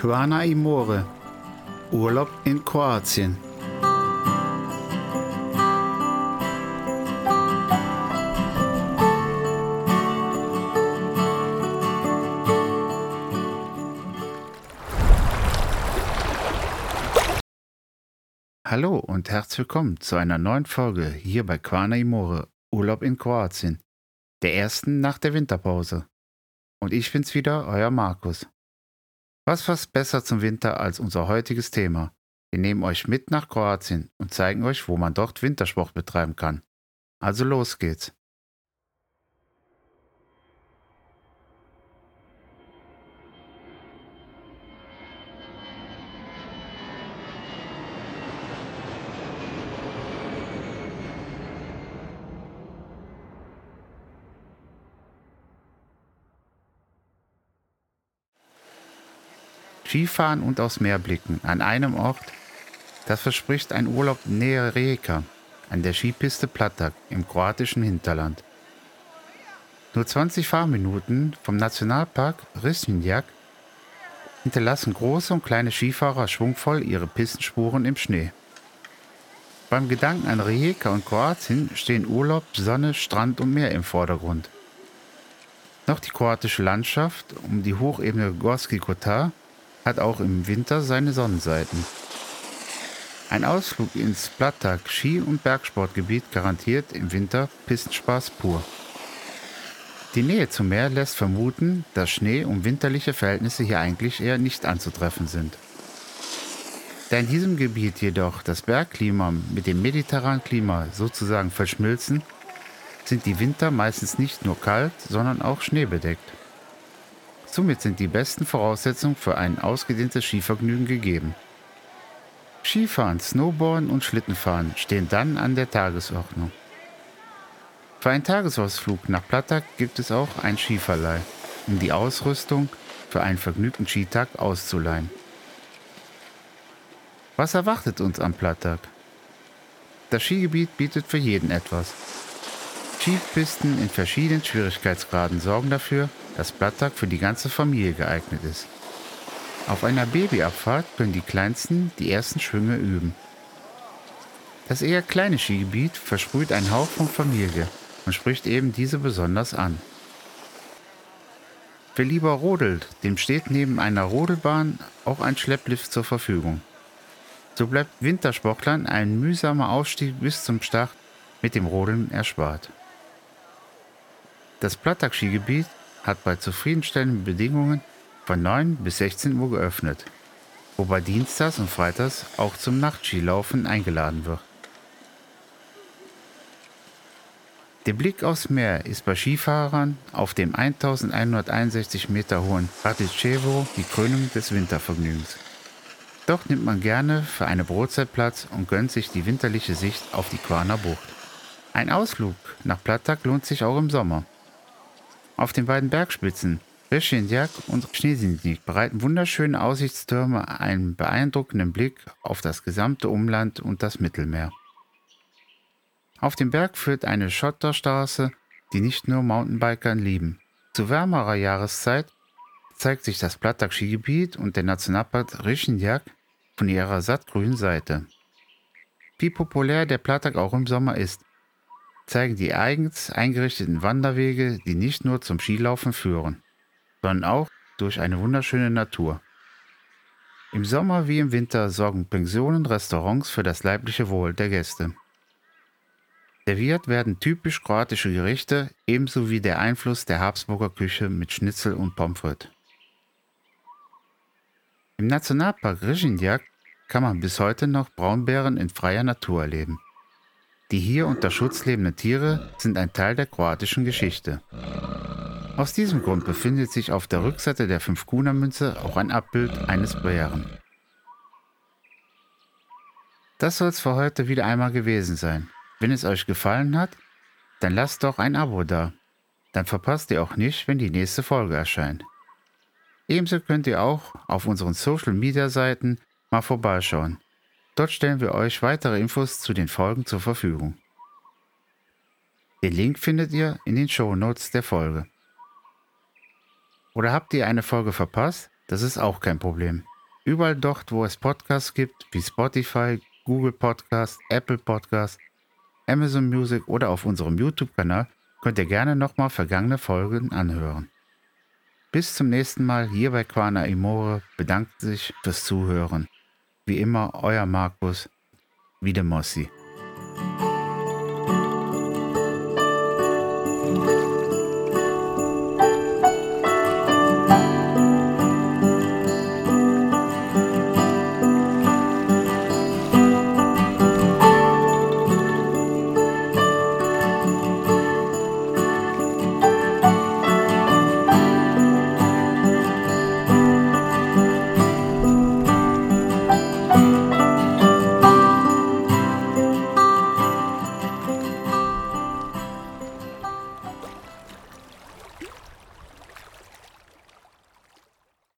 Quana Imore. Urlaub in Kroatien. Hallo und herzlich willkommen zu einer neuen Folge hier bei Quana Imore, Urlaub in Kroatien, der ersten nach der Winterpause. Und ich bin's wieder, euer Markus. Was passt besser zum Winter als unser heutiges Thema? Wir nehmen euch mit nach Kroatien und zeigen euch, wo man dort Wintersport betreiben kann. Also los geht's. Skifahren und aufs Meer blicken an einem Ort, das verspricht ein Urlaub näher Rijeka, an der Skipiste Platak im kroatischen Hinterland. Nur 20 Fahrminuten vom Nationalpark Risnjak hinterlassen große und kleine Skifahrer schwungvoll ihre Pistenspuren im Schnee. Beim Gedanken an Rijeka und Kroatien stehen Urlaub, Sonne, Strand und Meer im Vordergrund. Noch die kroatische Landschaft um die Hochebene Gorski Kotar hat auch im Winter seine Sonnenseiten. Ein Ausflug ins Platak Ski- und Bergsportgebiet garantiert im Winter Pistenspaß pur. Die Nähe zum Meer lässt vermuten, dass Schnee und winterliche Verhältnisse hier eigentlich eher nicht anzutreffen sind. Da in diesem Gebiet jedoch das Bergklima mit dem mediterranen Klima sozusagen verschmilzen, sind die Winter meistens nicht nur kalt, sondern auch schneebedeckt. Somit sind die besten Voraussetzungen für ein ausgedehntes Skivergnügen gegeben. Skifahren, Snowboarden und Schlittenfahren stehen dann an der Tagesordnung. Für einen Tagesausflug nach Platak gibt es auch ein Skiverleih, um die Ausrüstung für einen vergnügten Skitag auszuleihen. Was erwartet uns am Platak? Das Skigebiet bietet für jeden etwas. Skipisten in verschiedenen Schwierigkeitsgraden sorgen dafür, dass Blattag für die ganze Familie geeignet ist. Auf einer Babyabfahrt können die Kleinsten die ersten Schwünge üben. Das eher kleine Skigebiet versprüht einen Hauch von Familie und spricht eben diese besonders an. Wer lieber rodelt, dem steht neben einer Rodelbahn auch ein Schlepplift zur Verfügung. So bleibt Wintersportlern ein mühsamer Aufstieg bis zum Start mit dem Rodeln erspart. Das Plattag-Skigebiet hat bei zufriedenstellenden Bedingungen von 9 bis 16 Uhr geöffnet, wobei Dienstags und Freitags auch zum Nachtskilaufen eingeladen wird. Der Blick aufs Meer ist bei Skifahrern auf dem 1161 Meter hohen Raticevo die Krönung des Wintervergnügens. Dort nimmt man gerne für eine Brotzeit Platz und gönnt sich die winterliche Sicht auf die Quaner Bucht. Ein Ausflug nach Plattak lohnt sich auch im Sommer. Auf den beiden Bergspitzen Reschenjak und Schneesinnik bereiten wunderschöne Aussichtstürme einen beeindruckenden Blick auf das gesamte Umland und das Mittelmeer. Auf dem Berg führt eine Schotterstraße, die nicht nur Mountainbikern lieben. Zu wärmerer Jahreszeit zeigt sich das Plattak-Skigebiet und der Nationalpark Reschenjak von ihrer sattgrünen Seite. Wie populär der Plattak auch im Sommer ist, zeigen die eigens eingerichteten Wanderwege, die nicht nur zum Skilaufen führen, sondern auch durch eine wunderschöne Natur. Im Sommer wie im Winter sorgen Pensionen, Restaurants für das leibliche Wohl der Gäste. Serviert werden typisch kroatische Gerichte, ebenso wie der Einfluss der Habsburger Küche mit Schnitzel und Pommes frites. Im Nationalpark Rijindjak kann man bis heute noch Braunbären in freier Natur erleben. Die hier unter Schutz lebenden Tiere sind ein Teil der kroatischen Geschichte. Aus diesem Grund befindet sich auf der Rückseite der 5-Kuna-Münze auch ein Abbild eines Bären. Das soll es für heute wieder einmal gewesen sein. Wenn es euch gefallen hat, dann lasst doch ein Abo da. Dann verpasst ihr auch nicht, wenn die nächste Folge erscheint. Ebenso könnt ihr auch auf unseren Social Media Seiten mal vorbeischauen. Dort stellen wir euch weitere Infos zu den Folgen zur Verfügung. Den Link findet ihr in den Show Notes der Folge. Oder habt ihr eine Folge verpasst? Das ist auch kein Problem. Überall dort, wo es Podcasts gibt, wie Spotify, Google Podcast, Apple Podcast, Amazon Music oder auf unserem YouTube-Kanal, könnt ihr gerne nochmal vergangene Folgen anhören. Bis zum nächsten Mal hier bei Quana Imore bedankt sich fürs Zuhören. Wie immer, euer Markus Wiedemossi. Mossi.